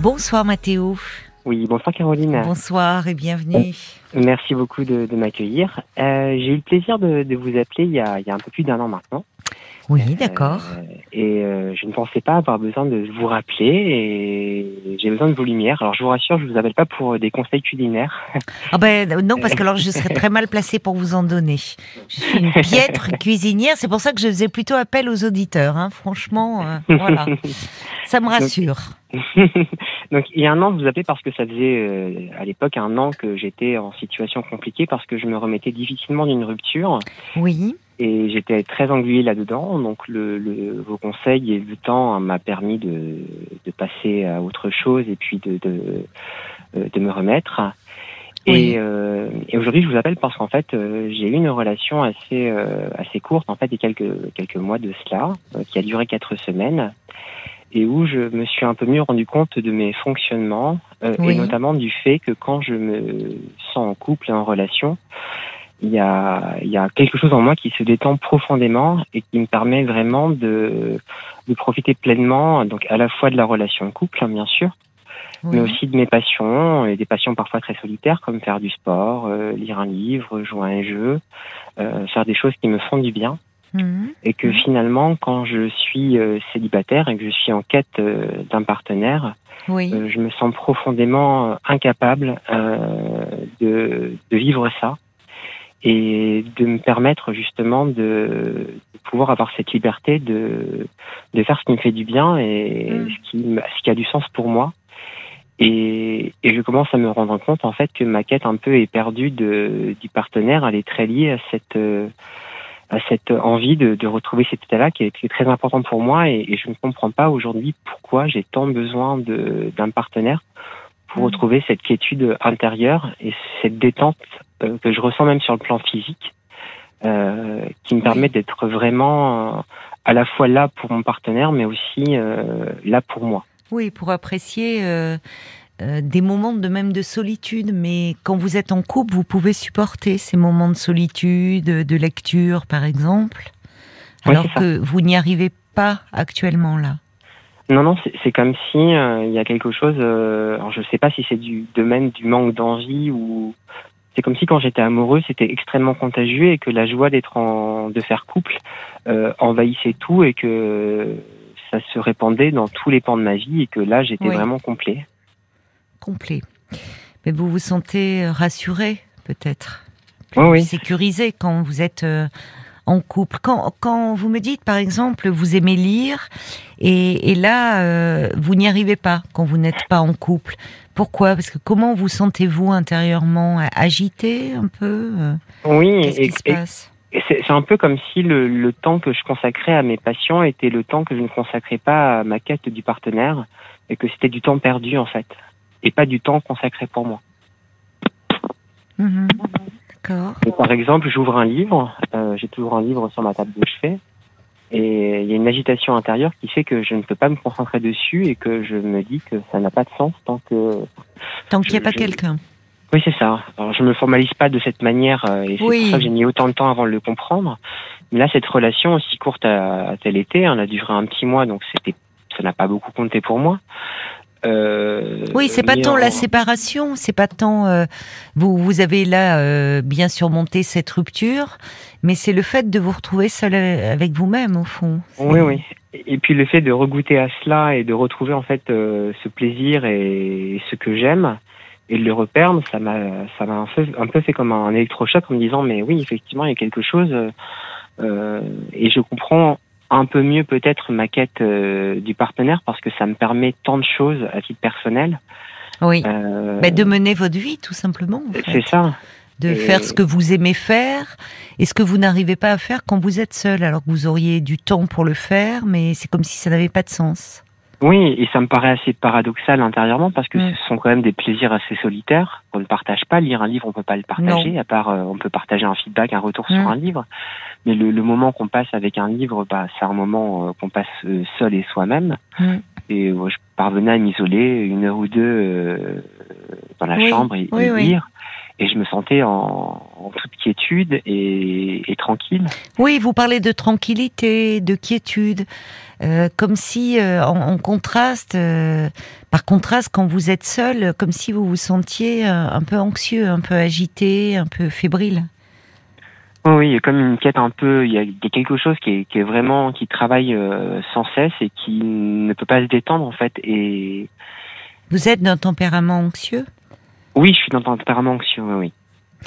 Bonsoir Mathéo. Oui, bonsoir Caroline. Bonsoir et bienvenue. Merci beaucoup de, m'accueillir. Euh, j'ai eu le plaisir de, vous appeler il y, a, un peu plus d'un an maintenant. Oui, d'accord. Euh, et euh, je ne pensais pas avoir besoin de vous rappeler et j'ai besoin de vos lumières. Alors je vous rassure, je ne vous appelle pas pour des conseils culinaires. Ah ben non, parce que alors je serais très mal placée pour vous en donner. Je suis une piètre cuisinière, c'est pour ça que je faisais plutôt appel aux auditeurs. Hein. Franchement, euh, voilà, ça me rassure. Donc, il y a un an, je vous appelez parce que ça faisait à l'époque un an que j'étais en situation compliquée parce que je me remettais difficilement d'une rupture. Oui. Et j'étais très englué là-dedans. Donc, le, le, vos conseils et le temps m'a permis de, de, passer à autre chose et puis de, de, euh, de me remettre. Et, euh, et aujourd'hui, je vous appelle parce qu'en fait, euh, j'ai eu une relation assez euh, assez courte, en fait, a quelques quelques mois de cela, qui a duré quatre semaines, et où je me suis un peu mieux rendu compte de mes fonctionnements, et notamment du fait que quand je me sens en couple et en relation, il y a, il y a quelque chose en moi qui se détend profondément et qui me permet vraiment de, de profiter pleinement, donc à la fois de la relation couple, hein, bien sûr, mais aussi de mes passions, et des passions parfois très solitaires, comme faire du sport, euh, lire un livre, jouer à un jeu, euh, faire des choses qui me font du bien. Mhm. Et que mhm. finalement, quand je suis euh, célibataire et que je suis en quête d'un partenaire, oui. je me sens profondément incapable de, de vivre ça et de me permettre justement de, de, pouvoir avoir cette liberté de, de faire ce qui me fait du bien et mm. ce, qui, ce qui a du sens pour moi. Et, et, je commence à me rendre compte en fait que ma quête un peu est perdue de, du partenaire, elle est très liée à cette à cette envie de, de retrouver cet état-là qui est, très important pour moi et, et je ne comprends pas aujourd'hui pourquoi j'ai tant besoin d'un partenaire pour retrouver cette quiétude intérieure et cette détente euh, que je ressens même sur le plan physique, euh, qui me permet d'être vraiment euh, à la fois là pour mon partenaire, mais aussi là pour moi. Oui, pour apprécier des moments de même de solitude, mais quand vous êtes en couple, vous pouvez supporter ces moments de solitude, de lecture, par exemple, alors que vous n'y arrivez pas actuellement là. Non, non, c'est comme si il y a quelque chose. alors je ne sais pas si c'est du domaine du manque d'envie ou c'est comme si quand j'étais amoureux, c'était extrêmement contagieux et que la joie d'être en, de faire couple euh, envahissait tout et que ça se répandait dans tous les pans de ma vie et que là, j'étais vraiment complet. Complet. Mais vous vous sentez rassuré, peut-être, oui, sécurisé quand vous êtes euh, en couple. Quand, quand vous me dites, par exemple, vous aimez lire et, et là, euh, vous n'y arrivez pas quand vous n'êtes pas en couple. Pourquoi? Parce que comment vous sentez-vous intérieurement? Agité un peu? Oui, Qu'est-ce qui se passe? c'est un peu comme si le, le, temps que je consacrais à mes passions était le temps que je ne consacrais pas à ma quête du partenaire et que c'était du temps perdu en fait et pas du temps consacré pour moi. Mmh par exemple, j'ouvre un livre, euh, j'ai toujours un livre sur ma table de chevet, et il y a une agitation intérieure qui fait que je ne peux pas me concentrer dessus et que je me dis que ça n'a pas de sens tant que... Tant qu'il n'y a pas quelqu'un. Oui, c'est ça. Alors, je me formalise pas de cette manière euh, et c'est pour ça que j'ai mis autant de temps avant de le comprendre. Mais là, cette relation aussi courte à, tel été, elle a duré un petit mois, donc c'était, ça n'a pas beaucoup compté pour moi. Euh, oui, c'est pas tant la séparation, c'est pas tant euh, vous vous avez là euh, bien surmonté cette rupture, mais c'est le fait de vous retrouver seul avec vous-même au fond. Oui, oui. Et puis le fait de regoûter à cela et de retrouver en fait ce plaisir et ce que j'aime et de le reperdre, ça m'a ça m'a un peu, fait comme un électrochoc en me disant mais oui effectivement il y a quelque chose et je comprends un peu mieux peut-être ma quête euh, du partenaire parce que ça me permet tant de choses à titre personnel. Oui. Euh, de mener votre vie tout simplement. C'est ça. De faire ce que vous aimez faire et ce que vous n'arrivez pas à faire quand vous êtes seul, alors que vous auriez du temps pour le faire, mais c'est comme si ça n'avait pas de sens. Oui, et ça me paraît assez paradoxal intérieurement parce que mm. ce sont quand même des plaisirs assez solitaires qu'on ne partage pas. Lire un livre, on peut pas le partager, à part euh, on peut partager un feedback, un retour sur mm. un livre. Mais le, le moment qu'on passe avec un livre, bah, c'est un moment euh, qu'on passe euh, seul et soi-même. Mm. Et je parvenais à m'isoler une heure ou deux dans la chambre et, lire. Et je me sentais en, toute quiétude et, tranquille. Oui, vous parlez de tranquillité, de quiétude, euh, comme si euh, en, contraste, euh, par contraste, quand vous êtes seul, comme si vous vous sentiez un peu anxieux, un peu agité, un peu fébrile. Oui, il y a comme une quête un peu, il y a, quelque chose qui est, qui est, vraiment, qui travaille sans cesse et qui ne peut pas se détendre en fait. Et vous êtes d'un tempérament anxieux? Oui, je suis dans un tempérament anxieux, oui.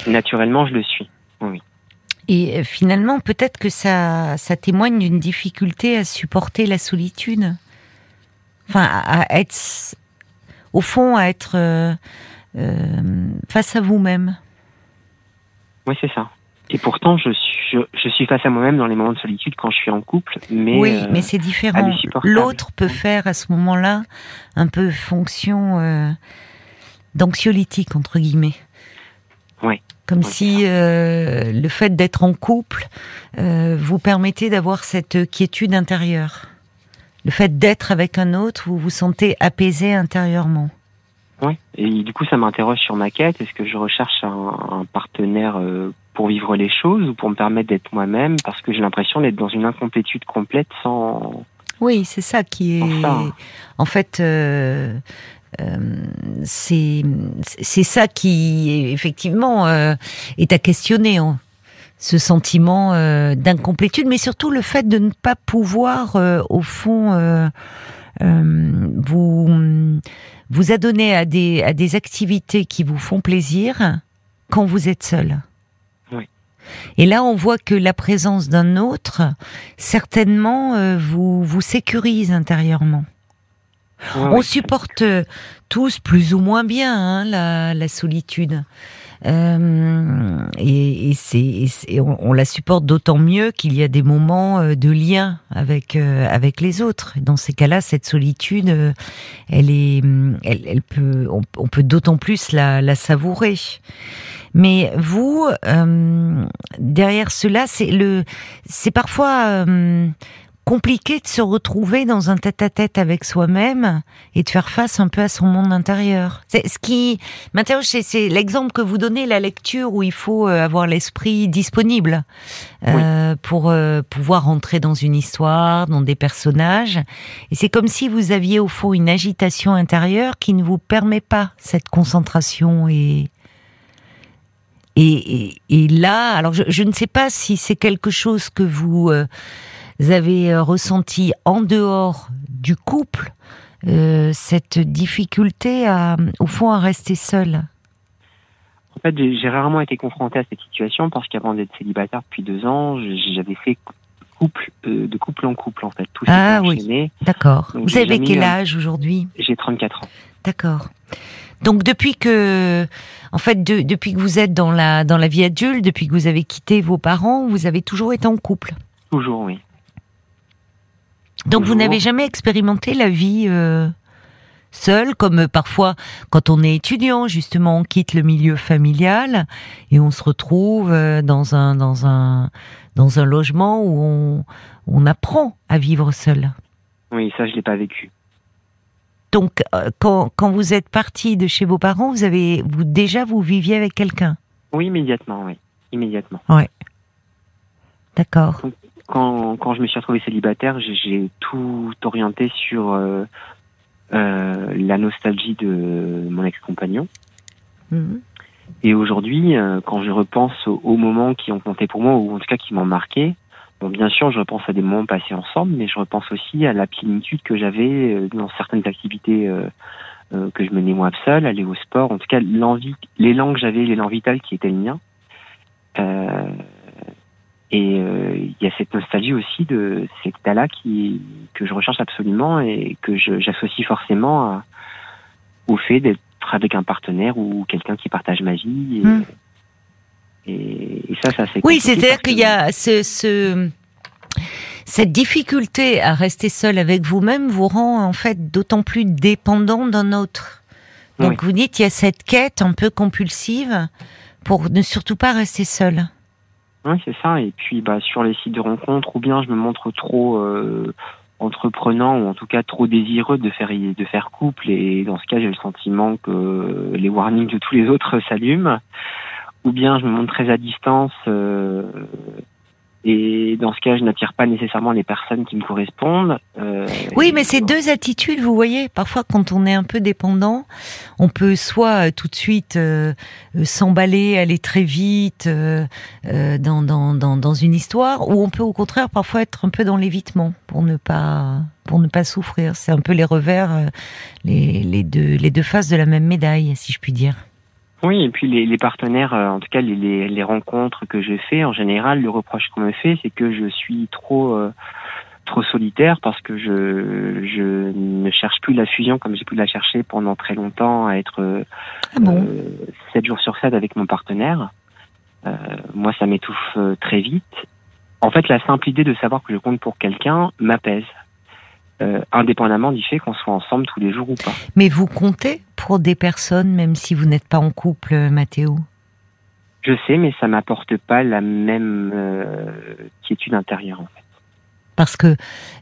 Naturellement, je le suis, oui. Et euh, finalement, peut-être que ça, ça témoigne d'une difficulté à supporter la solitude. Enfin, à être, au fond, à être euh, euh, face à vous-même. Oui, c'est ça. Et pourtant, je suis, je, suis face à moi-même dans les moments de solitude quand je suis en couple. Mais oui, mais c'est différent. L'autre peut faire à ce moment-là un peu fonction d'anxiolytique entre guillemets. Oui. Comme si euh, le fait d'être en couple euh, vous permettait d'avoir cette quiétude intérieure. Le fait d'être avec un autre, vous vous sentez apaisé intérieurement. Oui, et du coup ça m'interroge sur ma quête. Est-ce que je recherche un, partenaire euh, pour vivre les choses ou pour me permettre d'être moi-même? Parce que j'ai l'impression d'être dans une incomplétude complète sans... Oui, c'est ça qui est... En fait, euh, c'est c'est ça qui effectivement euh, est à questionner. Hein. Ce sentiment euh, d'incomplétude, mais surtout le fait de ne pas pouvoir, au fond, vous vous adonner à des à des activités qui vous font plaisir quand vous êtes seul. Et là, on voit que la présence d'un autre, certainement, vous vous sécurise intérieurement on supporte tous plus ou moins bien hein, la, solitude. Euh, et, on, la supporte d'autant mieux qu'il y a des moments euh, de lien avec euh, avec les autres. Dans ces cas-là, cette solitude, elle est, elle, peut, on, peut d'autant plus la, la, savourer. Mais vous, derrière cela, c'est le, c'est parfois compliqué de se retrouver dans un tête-à-tête avec soi-même et de faire face un peu à son monde intérieur. C'est ce qui m'interroge, c'est l'exemple que vous donnez, la lecture où il faut euh, avoir l'esprit disponible euh, pour euh, pouvoir entrer dans une histoire, dans des personnages. Et c'est comme si vous aviez au fond une agitation intérieure qui ne vous permet pas cette concentration et et, et, là, alors je, je, ne sais pas si c'est quelque chose que vous vous avez euh, ressenti en dehors du couple euh, cette difficulté à, au fond, à rester seul? En fait, j'ai rarement été confronté à cette situation parce qu'avant d'être célibataire depuis deux ans, j'avais fait couple, euh, de couple en couple, en fait. Tout ah oui, d'accord. Vous avez quel âge aujourd'hui? J'ai 34 ans. D'accord. Donc depuis que, en fait, depuis que vous êtes dans la dans la vie adulte, depuis que vous avez quitté vos parents, vous avez toujours été en couple? Toujours, oui. Donc vous n'avez jamais expérimenté la vie euh, seule, comme euh, parfois quand on est étudiant, justement, on quitte le milieu familial et on se retrouve euh, dans un dans un dans un logement où on, on apprend à vivre seul. Oui, ça je l'ai pas vécu. Donc quand, quand vous êtes parti de chez vos parents, vous avez vous déjà vous viviez avec quelqu'un? Oui, immédiatement, oui, immédiatement. Ouais. D'accord quand, quand je me suis retrouvé célibataire, j'ai tout orienté sur euh, euh, la nostalgie de mon ex-compagnon. Mhm. Et aujourd'hui, euh, quand je repense aux, moments qui ont compté pour moi, ou en tout cas qui m'ont marqué, bon, bien sûr, je repense à des moments passés ensemble, mais je repense aussi à la plénitude que j'avais dans certaines activités que je menais moi seul, aller au sport, en tout cas l'envie, l'élan que j'avais, l'élan vital qui était le mien. Et euh, il y a cette nostalgie aussi de cet état-là qui que je recherche absolument et que j'associe forcément au fait d'être avec un partenaire ou quelqu'un qui partage ma vie. Et, hmm. et, ça, ça c'est. Oui, c'est-à-dire qu'il y a ce, ce, cette difficulté à rester seul avec vous-même vous rend en fait d'autant plus dépendant d'un autre. Donc vous dites il y a cette quête un peu compulsive pour ne surtout pas rester seul. Oui, c'est ça. Et puis, bah, sur les sites de rencontres, ou bien je me montre trop euh, entreprenant ou en tout cas trop désireux de faire de faire couple et dans ce cas j'ai le sentiment que les warnings de tous les autres s'allument ou bien je me montre très à distance euh, et dans ce cas, je n'attire pas nécessairement les personnes qui me correspondent. Euh, oui, mais c'est deux attitudes, vous voyez. Parfois, quand on est un peu dépendant, on peut soit euh, tout de suite euh, s'emballer, aller très vite dans, dans, dans, dans, une histoire, ou on peut au contraire parfois être un peu dans l'évitement pour ne pas pour ne pas souffrir. C'est un peu les revers, les, les, deux, les deux faces de la même médaille, si je puis dire. Oui, et puis les, les partenaires, euh, en tout cas les, les, rencontres que j'ai fait, en général, le reproche qu'on me fait, c'est que je suis trop euh, trop solitaire parce que je je ne cherche plus la fusion comme j'ai pu la chercher pendant très longtemps à être ah bon? euh, 7 jours sur 7 avec mon partenaire. Euh, moi, ça m'étouffe très vite. En fait, la simple idée de savoir que je compte pour quelqu'un m'apaise. Euh, indépendamment du fait qu'on soit ensemble tous les jours ou pas. Mais vous comptez pour des personnes, même si vous n'êtes pas en couple, Mathéo? Je sais, mais ça m'apporte pas la même euh, quiétude intérieure, en fait. Parce que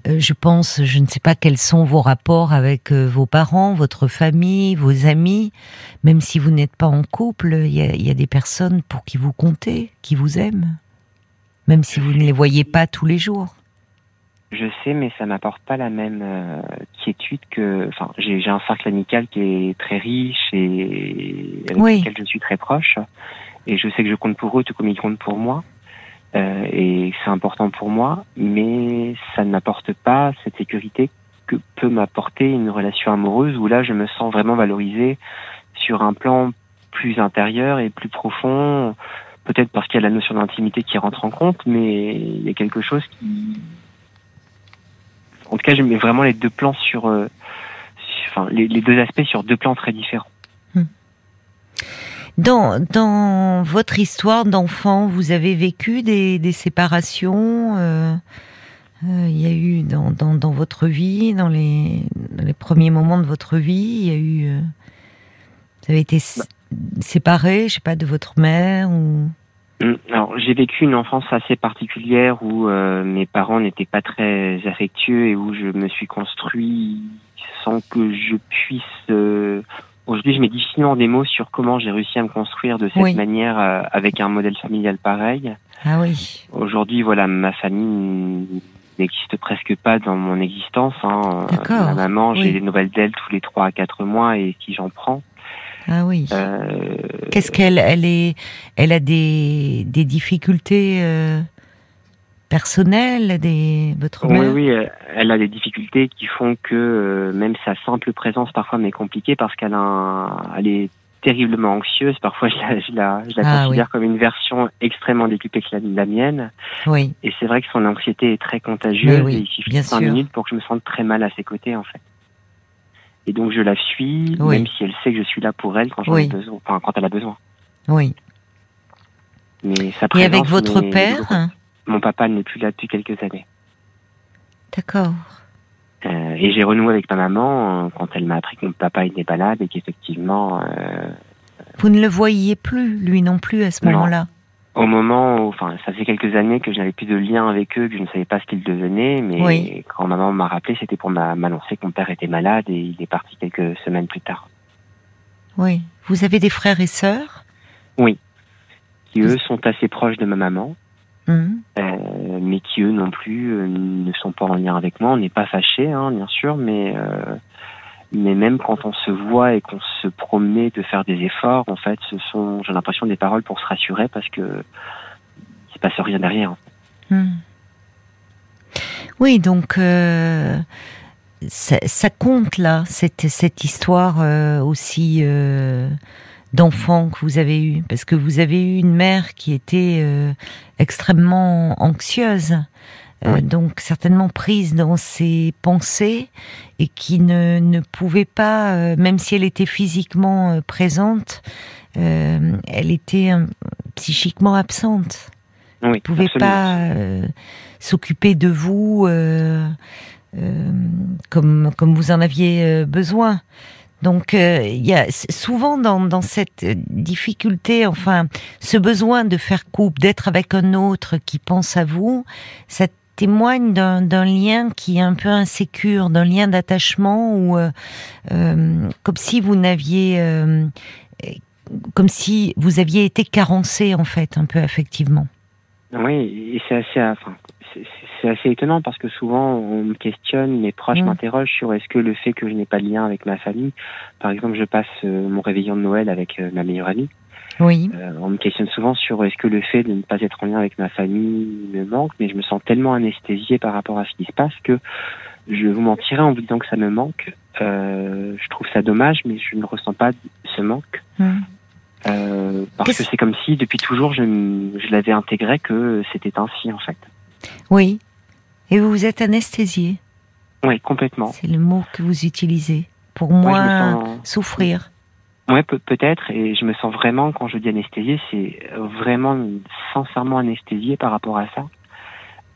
euh, je pense, je ne sais pas quels sont vos rapports avec vos parents, votre famille, vos amis. Même si vous n'êtes pas en couple, il y, y a, des personnes pour qui vous comptez, qui vous aiment, même si vous ne les voyez pas tous les jours. Je sais, mais ça m'apporte pas la même euh, quiétude que. Enfin, j'ai un cercle amical qui est très riche et avec lequel je suis très proche. Et je sais que je compte pour eux tout comme ils comptent pour moi. Euh, et c'est important pour moi, mais ça ne m'apporte pas cette sécurité que peut m'apporter une relation amoureuse où là je me sens vraiment valorisé sur un plan plus intérieur et plus profond. Peut-être parce qu'il y a la notion d'intimité qui rentre en compte, mais il y a quelque chose qui en tout cas, je vraiment les deux plans sur, euh, enfin, les, deux aspects sur deux plans très différents. Hmm. Dans, dans votre histoire d'enfant, vous avez vécu des, séparations euh, euh, Il y a eu dans, dans, dans, votre vie, dans les, les premiers moments de votre vie, il y a eu. vous avez été séparé, je sais pas, de votre mère ou alors, j'ai vécu une enfance assez particulière où euh, mes parents n'étaient pas très affectueux et où je me suis construit sans que je puisse. Euh... Aujourd'hui, je mets difficilement des mots sur comment j'ai réussi à me construire de cette manière euh, avec un modèle familial pareil. Ah oui. Aujourd'hui, voilà, ma famille n'existe presque pas dans mon existence. Hein. Ma maman, j'ai des nouvelles d'elle tous les trois à quatre mois et qui j'en prends. Ah oui. Euh, Qu'est-ce qu'elle elle est Elle a des, des difficultés euh, personnelles, des votre mère? Oui, oui, elle a des difficultés qui font que euh, même sa simple présence parfois m'est compliquée parce qu'elle a, elle est terriblement anxieuse. Parfois, je la, je la, je la ah considère comme une version extrêmement décuplée que la, la, mienne. Oui. Et c'est vrai que son anxiété est très contagieuse. et il suffit de 5 minutes pour que je me sente très mal à ses côtés, en fait. Et donc je la suis, même si elle sait que je suis là pour elle quand j'en ai besoin, enfin, quand elle a besoin. Oui. Mais sa Et avec votre père Mon papa n'est plus là depuis quelques années. D'accord. Euh, et j'ai renoué avec ma maman euh, quand elle m'a appris que mon papa était malade et qu'effectivement. Euh, Vous ne le voyiez plus, lui non plus, à ce moment-là au moment où, enfin, ça fait quelques années que je n'avais plus de lien avec eux, que je ne savais pas ce qu'ils devenaient, mais quand maman m'a rappelé, c'était pour m'annoncer que mon père était malade et il est parti quelques semaines plus tard. Oui. Vous avez des frères et sœurs? Oui. Qui eux sont assez proches de ma maman, hum. euh, mais qui eux non plus euh, ne sont pas en lien avec moi. On n'est pas fâchés, hein, bien sûr, mais euh, mais même quand on se voit et qu'on se promet de faire des efforts, en fait, ce sont, j'ai l'impression, des paroles pour se rassurer parce que il se passe rien derrière. Hmm. Oui, donc euh, ça, compte là, cette, cette histoire euh, aussi euh, d'enfant que vous avez eu, parce que vous avez eu une mère qui était euh, extrêmement anxieuse. Euh, donc certainement prise dans ses pensées et qui ne, ne pouvait pas, euh, même si elle était physiquement euh, présente, elle était psychiquement absente. Oui, ne pouvait pas s'occuper de vous comme comme vous en aviez besoin. Donc il y a souvent dans, dans cette difficulté, enfin ce besoin de faire couple, d'être avec un autre qui pense à vous, cette témoigne d'un lien qui est un peu insécure, d'un lien d'attachement ou euh, euh, comme si vous n'aviez, euh, comme si vous aviez été carencé en fait, un peu affectivement. Oui, et c'est assez, enfin, c'est assez étonnant parce que souvent on me questionne, mes proches mm. m'interrogent sur est-ce que le fait que je n'ai pas de lien avec ma famille, par exemple, je passe mon réveillon de Noël avec ma meilleure amie. Oui. Euh, on me questionne souvent sur est-ce que le fait de ne pas être en lien avec ma famille me manque, mais je me sens tellement anesthésié par rapport à ce qui se passe que je vous mentirais en vous disant que ça me manque. Euh, je trouve ça dommage, mais je ne ressens pas ce manque. Euh, parce que c'est comme si depuis toujours je, je l'avais intégré que c'était ainsi en fait. Oui. Et vous vous êtes anesthésié. Oui, complètement. C'est le mot que vous utilisez pour moins souffrir. Ouais, peut-être. Et je me sens vraiment, quand je dis anesthésié, c'est vraiment sincèrement anesthésié par rapport à ça.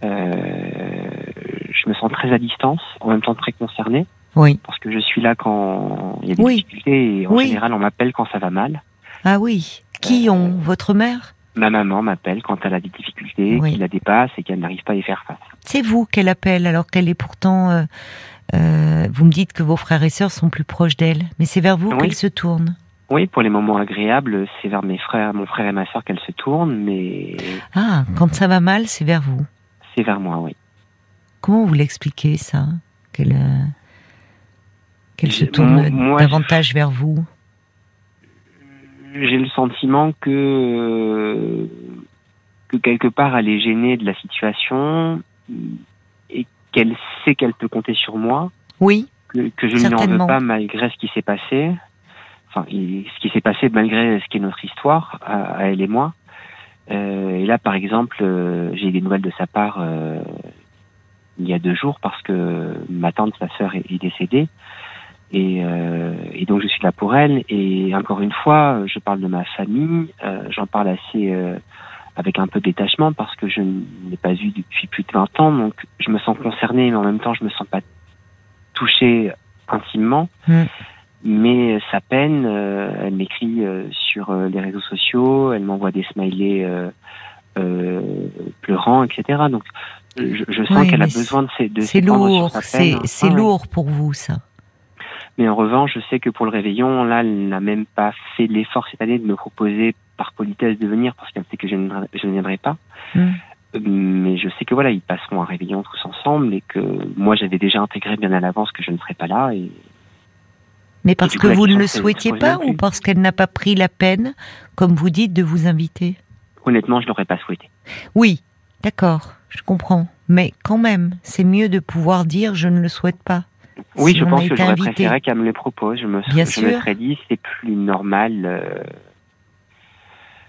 Euh, je me sens très à distance, en même temps très concerné. Oui. Parce que je suis là quand il y a des difficultés et en général on m'appelle quand ça va mal. Ah oui. Qui euh, ont Votre mère? Ma maman m'appelle quand elle a des difficultés, qui la dépasse et qu'elle n'arrive pas à y faire face. C'est vous qu'elle appelle alors qu'elle est pourtant. Euh, vous me dites que vos frères et sœurs sont plus proches d'elle, mais c'est vers vous qu'elle se tourne. Oui, pour les moments agréables, c'est vers mes frères, mon frère et ma soeur qu'elle se tourne, mais... Ah, quand ça va mal, c'est vers vous C'est vers moi, oui. Comment vous l'expliquez, ça? Qu'elle euh, qu'elle se tourne davantage vers vous? J'ai le sentiment que... que quelque part, elle est gênée de la situation et qu'elle sait qu'elle peut compter sur moi. Oui. Que, que je ne lui en veux pas malgré ce qui s'est passé enfin, ce qui s'est passé malgré ce qui est notre histoire, à, elle et moi. Euh, et là, par exemple, euh, j'ai des nouvelles de sa part euh, il y a deux jours parce que ma tante, sa sœur, est, décédée. Et, et, donc, je suis là pour elle. Et encore une fois, je parle de ma famille. J'en parle assez avec un peu de détachement parce que je ne l'ai pas vu depuis plus de 20 ans. Donc, je me sens concernée, mais en même temps, je me sens pas touchée intimement. Mm mais sa peine, euh, elle m'écrit euh, sur euh, les réseaux sociaux, elle m'envoie des smileys pleurants, etc. Donc je, sens qu'elle a besoin de ces de C'est lourd, c'est ah lourd pour vous ça. Mais en revanche, je sais que pour le réveillon, là, elle n'a même pas fait l'effort cette année de me proposer par politesse de venir parce qu'elle sait que je ne, je ne viendrai pas. Hmm. Mais je sais que voilà, ils passeront un réveillon tous ensemble et que moi j'avais déjà intégré bien à l'avance que je ne serais pas là et mais parce que vous ne le souhaitiez pas ou parce qu'elle n'a pas pris la peine, comme vous dites, de vous inviter? Honnêtement, je l'aurais pas souhaité. Oui, d'accord, je comprends. Mais quand même, c'est mieux de pouvoir dire je ne le souhaite pas. Oui, je pense que j'aurais préféré qu'elle me le propose. Je me, Bien je me serais dit c'est plus normal. Euh,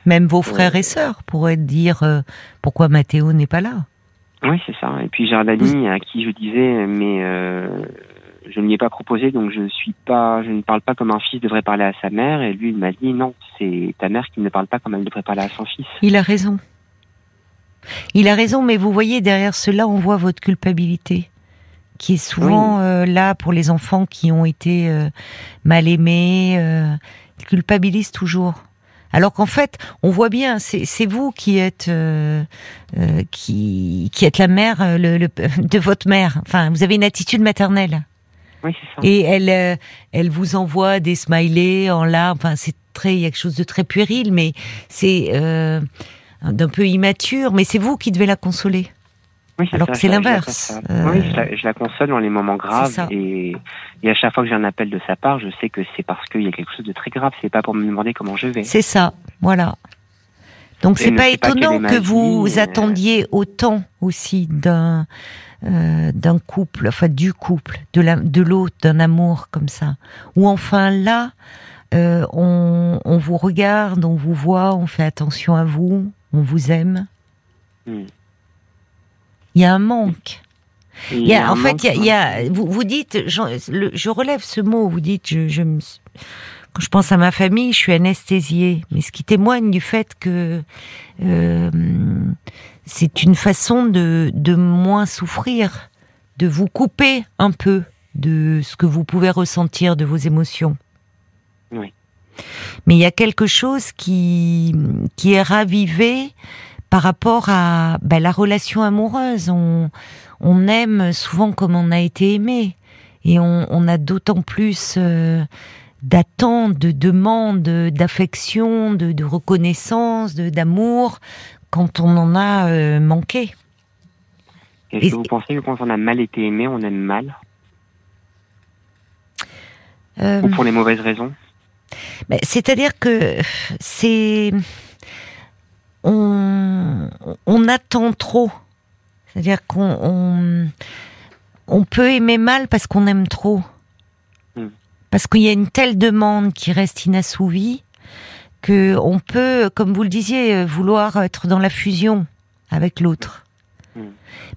même vos frères et sœurs pourraient dire euh, pourquoi Mathéo n'est pas là. Oui, c'est ça. Et puis j'ai un ami à qui je disais mais euh, je ne lui ai pas proposé, donc je suis pas, je ne parle pas comme un fils devrait parler à sa mère. Et lui, il m'a dit non, c'est ta mère qui ne parle pas comme elle devrait parler à son fils. Il a raison. Il a raison, mais vous voyez derrière cela, on voit votre culpabilité, qui est souvent euh, là pour les enfants qui ont été euh, mal aimés. Euh, ils culpabilisent toujours. Alors qu'en fait, on voit bien, c'est vous qui êtes euh, qui, qui êtes la mère le, de votre mère. Enfin, vous avez une attitude maternelle. Et elle, euh, elle vous envoie des smileys en larmes. Enfin, c'est très, il y a quelque chose de très puéril, mais c'est euh, d'un peu immature. Mais c'est vous qui devez la consoler. Oui, Alors que c'est l'inverse. Oui, je la, console dans les moments graves et, et, à chaque fois que j'ai un appel de sa part, je sais que c'est parce qu'il y a quelque chose de très grave. C'est pas pour me demander comment je vais. C'est ça, voilà. Donc c'est pas étonnant que vous euh, attendiez autant aussi d'un euh, d'un couple, enfin du couple, de la, de l'autre, d'un amour comme ça. Ou enfin là, euh, on, on, vous regarde, on vous voit, on fait attention à vous, on vous aime. Hmm. Il y a un manque. Il y a, en fait, il y a, vous, vous dites, je, je, relève ce mot, vous dites, je, je me, quand je pense à ma famille, je suis anesthésiée, mais ce qui témoigne du fait que euh, c'est une façon de, de moins souffrir, de vous couper un peu de ce que vous pouvez ressentir de vos émotions. Oui. Mais il y a quelque chose qui, qui est ravivé par rapport à ben, la relation amoureuse. On, on aime souvent comme on a été aimé. Et on, on a d'autant plus euh, d'attentes, de demandes, d'affection, de, de, reconnaissance, d'amour quand on en a euh, manqué. Est-ce que vous pensez que quand on a mal été aimé, on aime mal? Euh, Ou pour les mauvaises raisons? ben, C'est-à-dire que c'est. On, on attend trop. C'est-à-dire qu'on on, peut aimer mal parce qu'on aime trop. Hmm. Parce qu'il y a une telle demande qui reste inassouvie que on peut, comme vous le disiez, vouloir être dans la fusion avec l'autre. Hmm.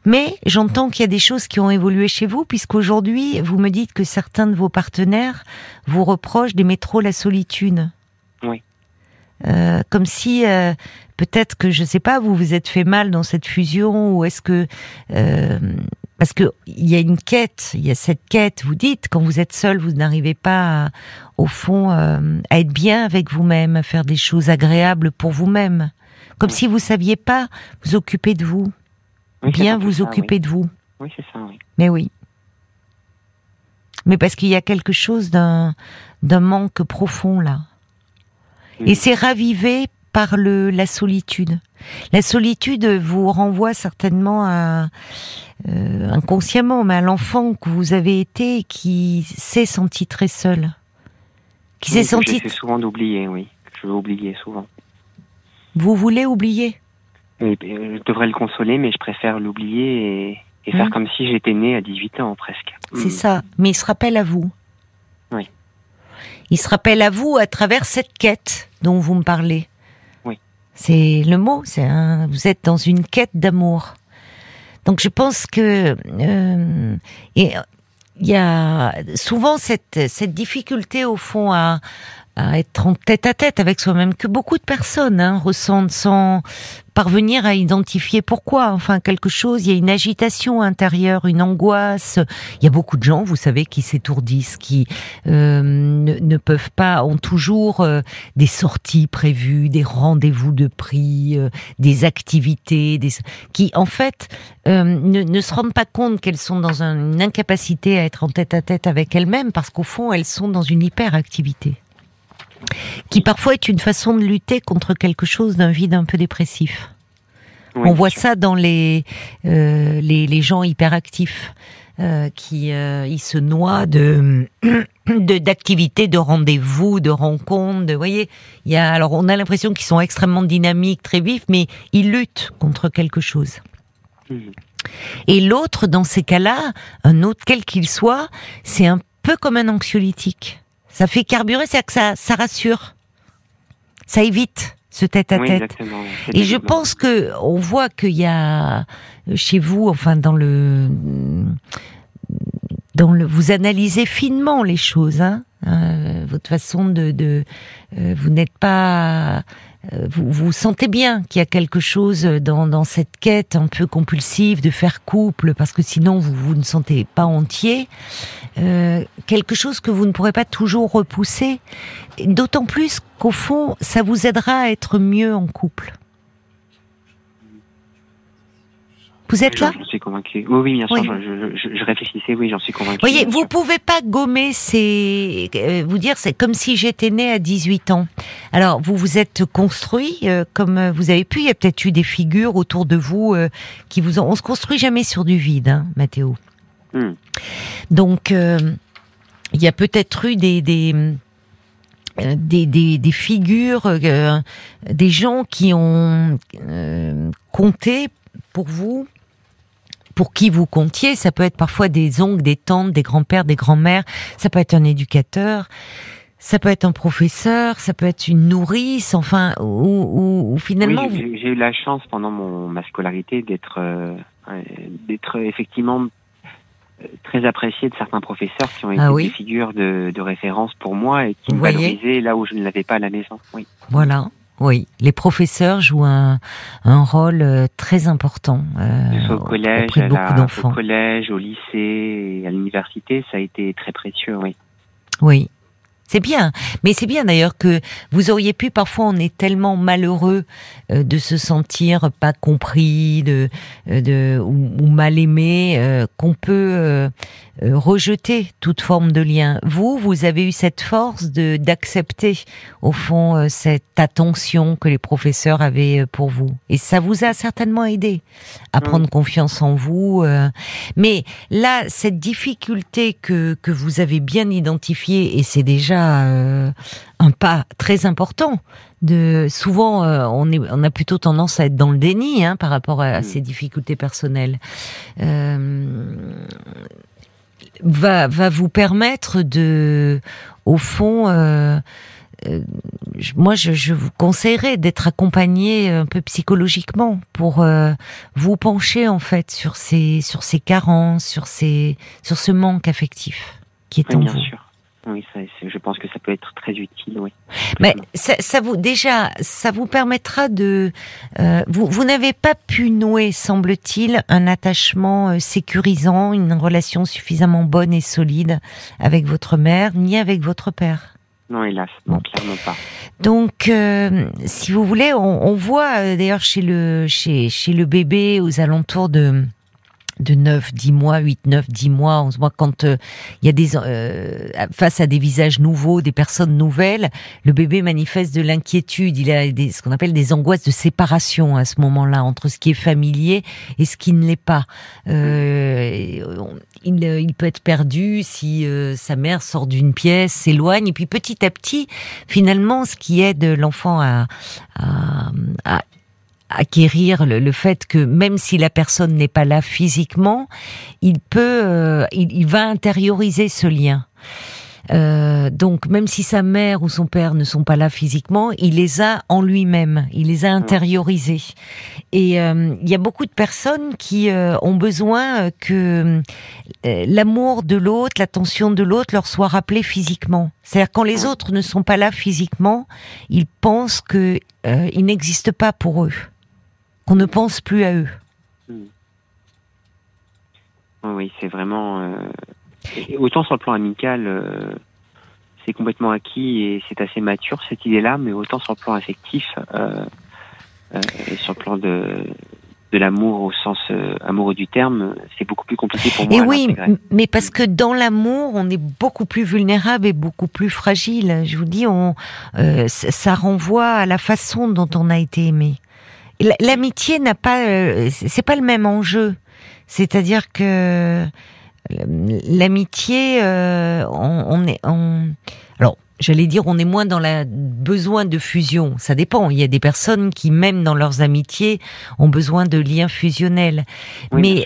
Mais j'entends qu'il y a des choses qui ont évolué chez vous, puisqu'aujourd'hui, vous me dites que certains de vos partenaires vous reprochent d'aimer trop la solitude. Oui. Euh, comme si euh, peut-être que je sais pas, vous vous êtes fait mal dans cette fusion ou est-ce que euh, parce que il y a une quête, il y a cette quête. Vous dites quand vous êtes seul, vous n'arrivez pas au fond euh, à être bien avec vous-même, à faire des choses agréables pour vous-même, comme si vous saviez pas vous occuper de vous, bien vous occuper de vous. Oui, c'est ça. Oui. Mais oui. Mais parce qu'il y a quelque chose d'un d'un manque profond là. Et c'est ravivé par le, la solitude. La solitude vous renvoie certainement à, euh, inconsciemment, mais à l'enfant que vous avez été qui s'est senti très seul. Qui s'est senti. J'essaie souvent d'oublier, oui. Je veux oublier souvent. Vous voulez oublier? Euh, Je devrais le consoler, mais je préfère l'oublier et, et faire hein comme si j'étais né à 18 ans presque. C'est hmm. ça, mais il se rappelle à vous. Oui. Il se rappelle à vous à travers cette quête dont vous me parlez. C'est le mot. C'est un, vous êtes dans une quête d'amour. Donc je pense que euh, et il y a souvent cette cette difficulté au fond à à être en tête à tête avec soi-même que beaucoup de personnes hein, ressentent sans parvenir à identifier pourquoi. Enfin, quelque chose, il y a une agitation intérieure, une angoisse. Il y a beaucoup de gens, vous savez, qui s'étourdissent, qui euh, ne, peuvent pas, ont toujours euh, des sorties prévues, des rendez-vous de prix, euh, des activités, des, qui en fait ne, ne, se rendent pas compte qu'elles sont dans une incapacité à être en tête à tête avec elles-mêmes parce qu'au fond, elles sont dans une hyperactivité qui parfois est une façon de lutter contre quelque chose d'un vide un peu dépressif. On voit ça dans les, euh, les, les, gens hyperactifs. Euh, qui euh, ils se noient de d'activités, de, rendez-vous, de rencontres. De, voyez, il y a alors on a l'impression qu'ils sont extrêmement dynamiques, très vifs, mais ils luttent contre quelque chose. Mhm. Et l'autre, dans ces cas-là, un autre quel qu'il soit, c'est un peu comme un anxiolytique. Ça fait carburer, c'est que ça, ça rassure. Ça évite ce tête à tête. Et je pense que on voit qu'il y a chez vous, enfin dans le, dans le, vous analysez finement les choses, hein, euh, votre façon de, de euh, vous n'êtes pas euh, vous, vous sentez bien qu'il y a quelque chose dans, dans, cette quête un peu compulsive de faire couple, parce que sinon vous, vous ne sentez pas entier, euh, quelque chose que vous ne pourrez pas toujours repousser, d'autant plus qu'au fond, ça vous aidera à être mieux en couple. Vous êtes là J'en suis convaincu. Oui, oui, bien sûr. Je, je, je, réfléchissais. Oui, j'en suis convaincu. Voyez, vous pouvez pas gommer ces, euh, vous dire, c'est comme si j'étais né à 18 ans. Alors, vous vous êtes construit euh, comme vous avez pu. Il y a peut-être eu des figures autour de vous euh, qui vous ont. On se construit jamais sur du vide, hein, Mathéo. Hmm. Donc, il y a peut-être eu des, des des, des, des, figures, des gens qui ont compté pour vous pour qui vous comptiez. Ça peut être parfois des oncles, des tantes, des grands-pères, des grands-mères. Ça peut être un éducateur. Ça peut être un professeur, ça peut être une nourrice, enfin, ou, finalement. Oui, j'ai eu la chance pendant mon, ma scolarité d'être, euh, d'être effectivement euh, très apprécié de certains professeurs qui ont été ah des figures de, de, référence pour moi et qui me valorisaient là où je ne l'avais pas à la maison. Oui. Voilà. Oui, les professeurs jouent un, un rôle euh, très important euh, au collège, auprès de beaucoup d'enfants. Au collège, au lycée, et à l'université, ça a été très précieux, oui. Oui, C'est bien, mais c'est bien d'ailleurs que vous auriez pu parfois on est tellement malheureux euh, de se sentir pas compris, de, euh, de ou, mal aimé euh, qu'on peut rejeter toute forme de lien. Vous, vous avez eu cette force de d'accepter au fond cette attention que les professeurs avaient pour vous, et ça vous a certainement aidé à prendre confiance en vous. mais là, cette difficulté que que vous avez bien identifiée, et c'est déjà euh, un pas très important. De souvent, euh, on, est, on a plutôt tendance à être dans le déni hein, par rapport à, mm. ces difficultés personnelles. Euh, va, va vous permettre de, au fond, moi, je, je, vous conseillerais d'être accompagné un peu psychologiquement pour vous pencher en fait sur ces sur ces carences, sur ces sur ce manque affectif qui est en bien vous. Sûr. Oui, ça, je pense que ça peut être très utile, oui. Mais ça, ça vous déjà, ça vous permettra de. Euh, vous, vous n'avez pas pu nouer, semble-t-il, un attachement euh, sécurisant, une relation suffisamment bonne et solide avec votre mère, ni avec votre père. Non, hélas, non, clairement pas. Donc, euh, si vous voulez, on, on voit d'ailleurs chez le chez chez le bébé aux alentours de de 9, 10 mois, 8, 9, 10 mois, 11 mois, quand il euh, y a des euh, face à des visages nouveaux, des personnes nouvelles, le bébé manifeste de l'inquiétude, il a des, ce qu'on appelle des angoisses de séparation à ce moment-là entre ce qui est familier et ce qui ne l'est pas. Euh, il, il, peut être perdu si sa mère sort d'une pièce, s'éloigne et puis petit à petit, finalement, ce qui aide l'enfant à, à, à acquérir le, fait que même si la personne n'est pas là physiquement, il peut, euh, il, va intérioriser ce lien. Euh, donc même si sa mère ou son père ne sont pas là physiquement, il les a en lui-même, il les a intériorisés. Et euh, il y a beaucoup de personnes qui ont besoin que l'amour de l'autre, l'attention de l'autre leur soit rappelée physiquement. C'est-à-dire quand les autres ne sont pas là physiquement, ils pensent que il n'existe pas pour eux qu'on ne pense plus à eux. Hmm. Oui, c'est vraiment. Euh, autant sur le plan amical, euh, c'est complètement acquis et c'est assez mature cette idée-là, mais autant sur le plan affectif euh, et sur le plan de, de l'amour au sens amoureux du terme, c'est beaucoup plus compliqué pour moi. Et oui, mais parce que dans l'amour, on est beaucoup plus vulnérable et beaucoup plus fragile. Je vous dis, on, ça renvoie à la façon dont on a été aimé. L'amitié n'a pas, euh, c'est pas le même enjeu. C'est-à-dire que euh, l'amitié, euh, on, est, on, alors j'allais dire, on est moins dans le besoin de fusion. Ça dépend. Il y a des personnes qui, même dans leurs amitiés, ont besoin de liens fusionnels. Mais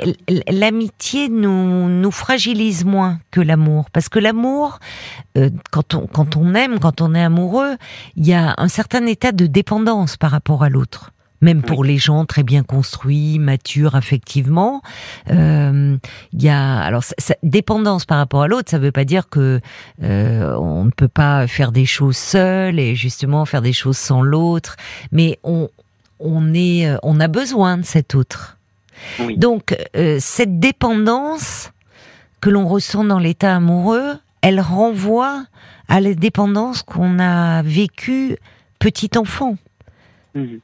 l'amitié nous, nous fragilise moins que l'amour. Parce que l'amour, quand, on, quand on aime, quand on est amoureux, il y a un certain état de dépendance par rapport à l'autre même pour les gens très bien construits, matures affectivement. Euh, il y a alors dépendance par rapport à l'autre, ça ne veut pas dire que euh, on ne peut pas faire des choses seul et justement faire des choses sans l'autre, mais on on est euh, on a besoin de cet autre. Donc cette dépendance que l'on ressent dans l'état amoureux, elle renvoie à la dépendance qu'on a vécue petit enfant. Mhm.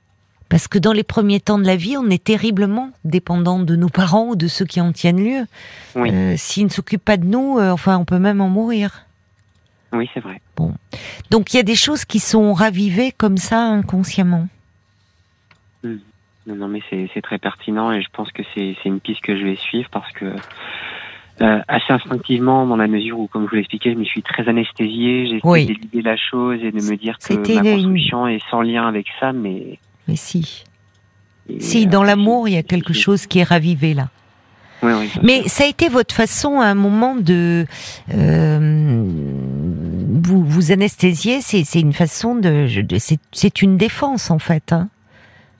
Parce que dans les premiers temps de la vie, on est terriblement dépendant de nos parents ou de ceux qui en tiennent lieu. Euh, S'ils ne s'occupent pas de nous, euh, enfin, on peut même en mourir. Oui, c'est vrai. Bon. Donc, il y a des choses qui sont ravivées comme ça inconsciemment. Hmm. Non, non, mais c'est très pertinent et je pense que c'est une piste que je vais suivre parce que euh, assez instinctivement, dans la mesure où, comme je vous l'expliquais, je me suis très anesthésié, j'ai essayé d'éluder la chose et de me dire que ma construction est sans lien avec ça, mais mais si. si, dans l'amour, il y a quelque chose qui est ravivé là. Oui, oui, Mais ça a été votre façon à un moment de euh, vous vous anesthésier. C'est une façon de, c'est une défense en fait, hein,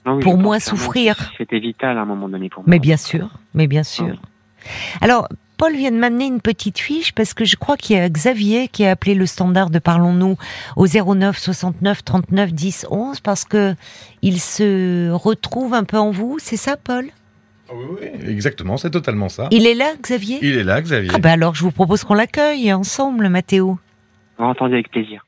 ah pour moins souffrir. C'était vital à un moment donné pour moi. Mais bien sûr, mais bien sûr. Alors Paul vient de m'amener une petite fiche parce que je crois qu'il y a Xavier qui a appelé le standard de Parlons-nous au 09 69 39 10 11 parce que il se retrouve un peu en vous. C'est ça, Paul? Ah oui, oui, exactement, c'est totalement ça. Il est là, Xavier? Il est là, Xavier. Ah bah alors, je vous propose qu'on l'accueille ensemble, Mathéo. Entendu avec plaisir.